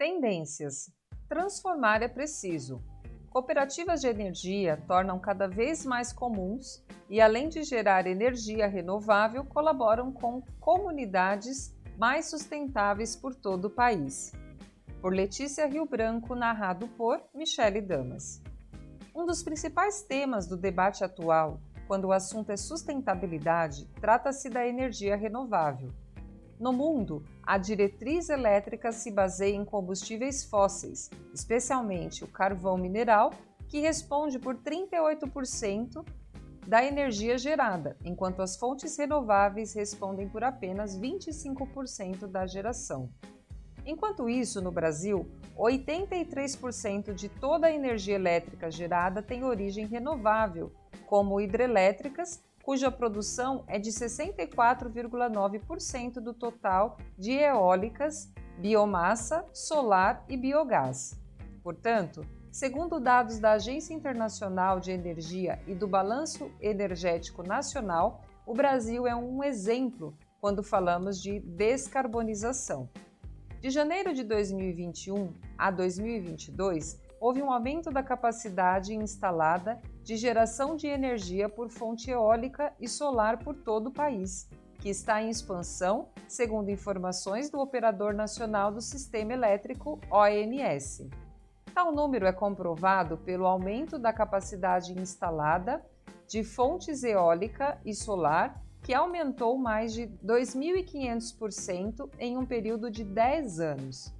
Tendências: transformar é preciso. Cooperativas de energia tornam cada vez mais comuns e, além de gerar energia renovável, colaboram com comunidades mais sustentáveis por todo o país. Por Letícia Rio Branco, narrado por Michele Damas. Um dos principais temas do debate atual, quando o assunto é sustentabilidade, trata-se da energia renovável. No mundo, a diretriz elétrica se baseia em combustíveis fósseis, especialmente o carvão mineral, que responde por 38% da energia gerada, enquanto as fontes renováveis respondem por apenas 25% da geração. Enquanto isso, no Brasil, 83% de toda a energia elétrica gerada tem origem renovável, como hidrelétricas cuja produção é de 64,9% do total de eólicas, biomassa, solar e biogás. Portanto, segundo dados da Agência Internacional de Energia e do Balanço Energético Nacional, o Brasil é um exemplo quando falamos de descarbonização. De janeiro de 2021 a 2022, houve um aumento da capacidade instalada de geração de energia por fonte eólica e solar por todo o país, que está em expansão, segundo informações do Operador Nacional do Sistema Elétrico ONS. Tal número é comprovado pelo aumento da capacidade instalada de fontes eólica e solar, que aumentou mais de 2.500% em um período de 10 anos.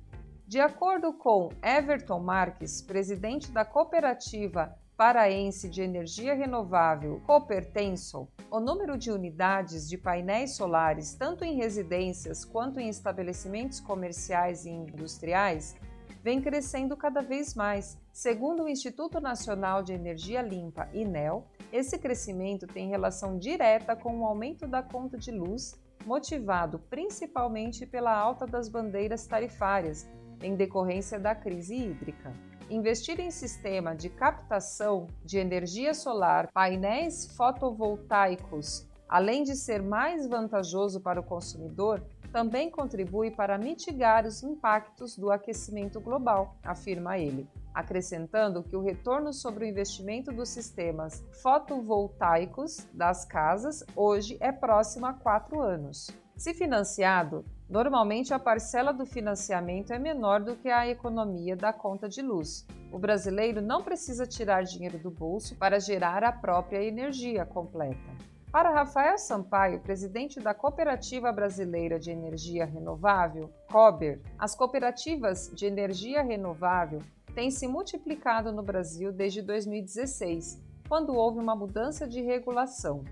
De acordo com Everton Marques, presidente da cooperativa paraense de energia renovável Coopertenso, o número de unidades de painéis solares, tanto em residências quanto em estabelecimentos comerciais e industriais, vem crescendo cada vez mais. Segundo o Instituto Nacional de Energia Limpa, INEL, esse crescimento tem relação direta com o aumento da conta de luz, motivado principalmente pela alta das bandeiras tarifárias, em decorrência da crise hídrica. Investir em sistema de captação de energia solar, painéis fotovoltaicos, além de ser mais vantajoso para o consumidor, também contribui para mitigar os impactos do aquecimento global, afirma ele, acrescentando que o retorno sobre o investimento dos sistemas fotovoltaicos das casas hoje é próximo a quatro anos. Se financiado, Normalmente, a parcela do financiamento é menor do que a economia da conta de luz. O brasileiro não precisa tirar dinheiro do bolso para gerar a própria energia completa. Para Rafael Sampaio, presidente da Cooperativa Brasileira de Energia Renovável, COBER, as cooperativas de energia renovável têm se multiplicado no Brasil desde 2016, quando houve uma mudança de regulação.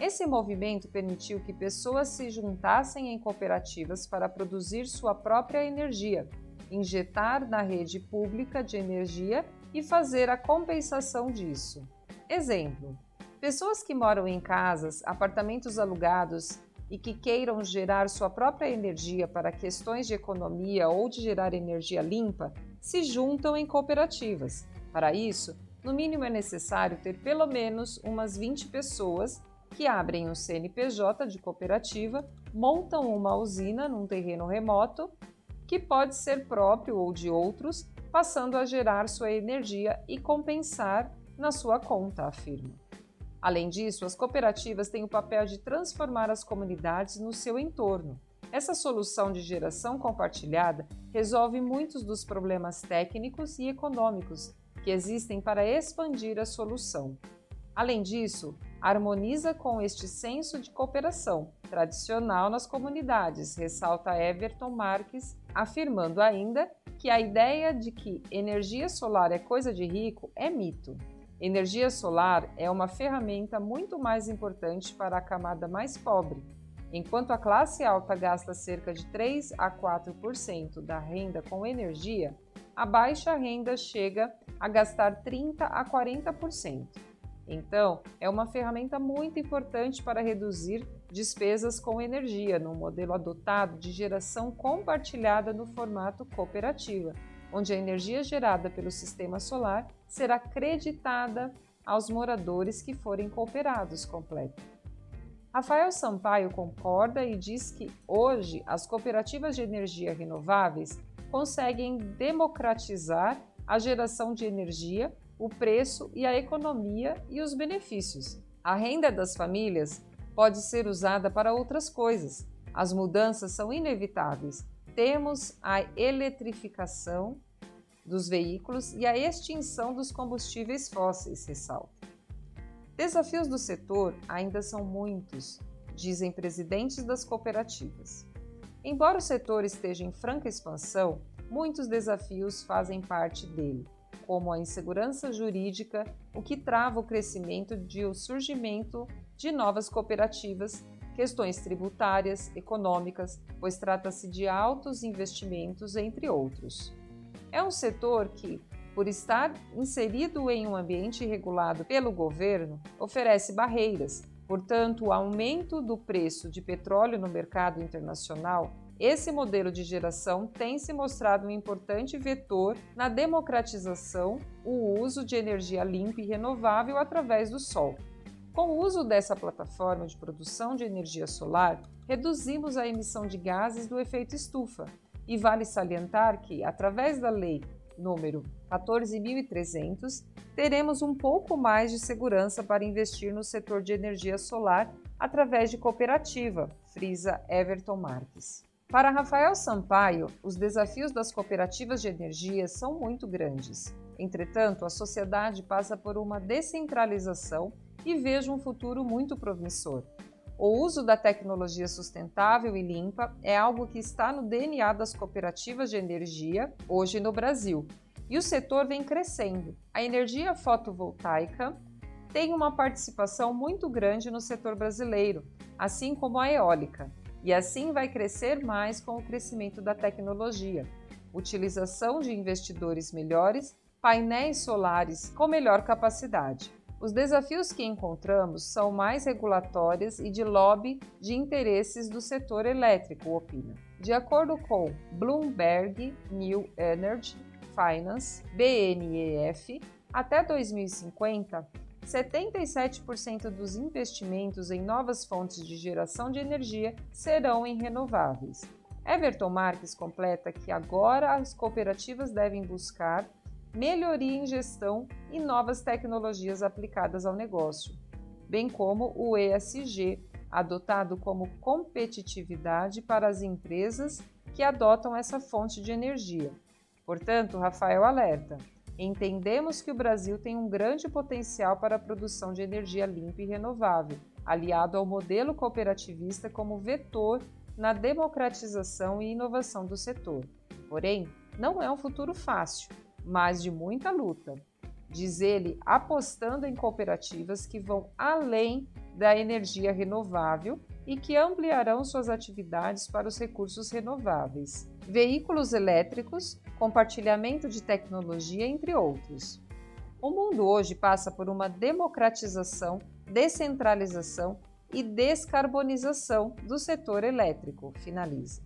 Esse movimento permitiu que pessoas se juntassem em cooperativas para produzir sua própria energia, injetar na rede pública de energia e fazer a compensação disso. Exemplo: pessoas que moram em casas, apartamentos alugados e que queiram gerar sua própria energia para questões de economia ou de gerar energia limpa se juntam em cooperativas. Para isso, no mínimo é necessário ter pelo menos umas 20 pessoas que abrem um CNPJ de cooperativa, montam uma usina num terreno remoto, que pode ser próprio ou de outros, passando a gerar sua energia e compensar na sua conta, afirma. Além disso, as cooperativas têm o papel de transformar as comunidades no seu entorno. Essa solução de geração compartilhada resolve muitos dos problemas técnicos e econômicos que existem para expandir a solução. Além disso, harmoniza com este senso de cooperação tradicional nas comunidades, ressalta Everton Marques, afirmando ainda que a ideia de que energia solar é coisa de rico é mito. Energia solar é uma ferramenta muito mais importante para a camada mais pobre. Enquanto a classe alta gasta cerca de 3 a 4% da renda com energia, a baixa renda chega a gastar 30 a 40%. Então, é uma ferramenta muito importante para reduzir despesas com energia no modelo adotado de geração compartilhada no formato cooperativa, onde a energia gerada pelo sistema solar será creditada aos moradores que forem cooperados completo. Rafael Sampaio concorda e diz que hoje as cooperativas de energia renováveis conseguem democratizar a geração de energia, o preço e a economia e os benefícios. A renda das famílias pode ser usada para outras coisas. As mudanças são inevitáveis. Temos a eletrificação dos veículos e a extinção dos combustíveis fósseis, ressalta. Desafios do setor ainda são muitos, dizem presidentes das cooperativas. Embora o setor esteja em franca expansão, muitos desafios fazem parte dele, como a insegurança jurídica, o que trava o crescimento de o surgimento de novas cooperativas, questões tributárias, econômicas, pois trata-se de altos investimentos, entre outros. É um setor que, por estar inserido em um ambiente regulado pelo governo, oferece barreiras. Portanto, o aumento do preço de petróleo no mercado internacional esse modelo de geração tem se mostrado um importante vetor na democratização o uso de energia limpa e renovável através do sol. Com o uso dessa plataforma de produção de energia solar, reduzimos a emissão de gases do efeito estufa, e vale salientar que, através da Lei número 14.300, teremos um pouco mais de segurança para investir no setor de energia solar através de cooperativa, frisa Everton Marques. Para Rafael Sampaio, os desafios das cooperativas de energia são muito grandes. Entretanto, a sociedade passa por uma descentralização e vejo um futuro muito promissor. O uso da tecnologia sustentável e limpa é algo que está no DNA das cooperativas de energia hoje no Brasil, e o setor vem crescendo. A energia fotovoltaica tem uma participação muito grande no setor brasileiro, assim como a eólica, e assim vai crescer mais com o crescimento da tecnologia, utilização de investidores melhores, painéis solares com melhor capacidade. Os desafios que encontramos são mais regulatórios e de lobby de interesses do setor elétrico, opina. De acordo com Bloomberg New Energy Finance, BNEF, até 2050, 77% dos investimentos em novas fontes de geração de energia serão em renováveis. Everton Marques completa que agora as cooperativas devem buscar melhoria em gestão e novas tecnologias aplicadas ao negócio, bem como o ESG, adotado como competitividade para as empresas que adotam essa fonte de energia. Portanto, Rafael alerta: entendemos que o Brasil tem um grande potencial para a produção de energia limpa e renovável, aliado ao modelo cooperativista como vetor na democratização e inovação do setor. Porém, não é um futuro fácil mas de muita luta. Diz ele, apostando em cooperativas que vão além da energia renovável e que ampliarão suas atividades para os recursos renováveis, veículos elétricos, compartilhamento de tecnologia, entre outros. O mundo hoje passa por uma democratização, descentralização e descarbonização do setor elétrico, finaliza.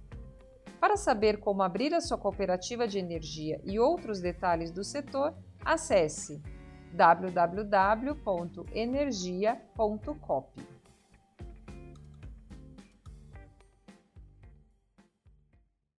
Para saber como abrir a sua cooperativa de energia e outros detalhes do setor, acesse www.energia.cop.